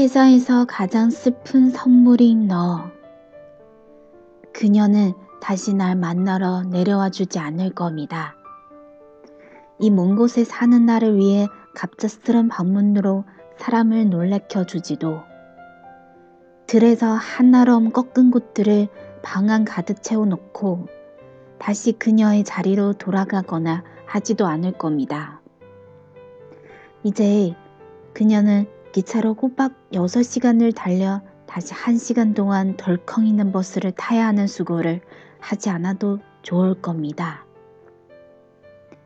세상에서 가장 슬픈 선물인 너. 그녀는 다시 날 만나러 내려와 주지 않을 겁니다. 이 먼 곳에 사는 나를 위해 갑작스런 방문으로 사람을 놀래켜 주지도 들에서 한나럼 꺾은 곳들을 방안 가득 채워놓고 다시 그녀의 자리로 돌아가거나 하지도 않을 겁니다. 이제 그녀는 기차로 꼬박 6시간을 달려 다시 1시간 동안 덜컹이는 버스를 타야 하는 수고를 하지 않아도 좋을 겁니다.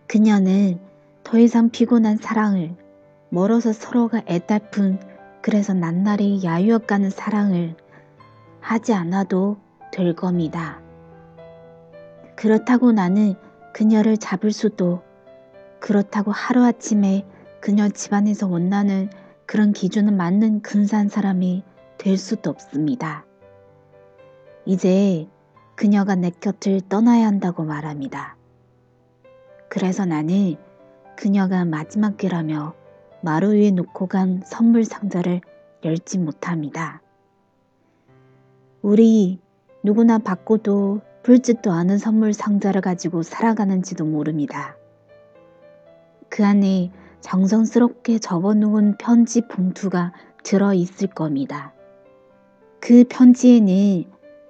그녀는 더 이상 피곤한 사랑을 멀어서 서로가 애달픈 그래서 낱날이 야유어가는 사랑을 하지 않아도 될 겁니다. 그렇다고 나는 그녀를 잡을 수도 그렇다고 하루아침에 그녀 집안에서 원나는 그런 기준은 맞는 근사한 사람이 될 수도 없습니다. 이제 그녀가 내 곁을 떠나야 한다고 말합니다. 그래서 나는 그녀가 마지막 길라며 마루 위에 놓고 간 선물 상자를 열지 못합니다. 우리 누구나 받고도 불짓도 않은 선물 상자를 가지고 살아가는지도 모릅니다. 그 안에 정성스럽게 접어놓은 편지 봉투가 들어 있을 겁니다. 그 편지에는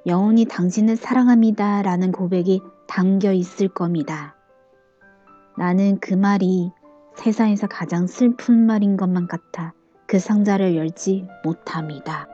영원히 당신을 사랑합니다 라는 고백이 담겨 있을 겁니다. 나는 그 말이 세상에서 가장 슬픈 말인 것만 같아 그 상자를 열지 못합니다.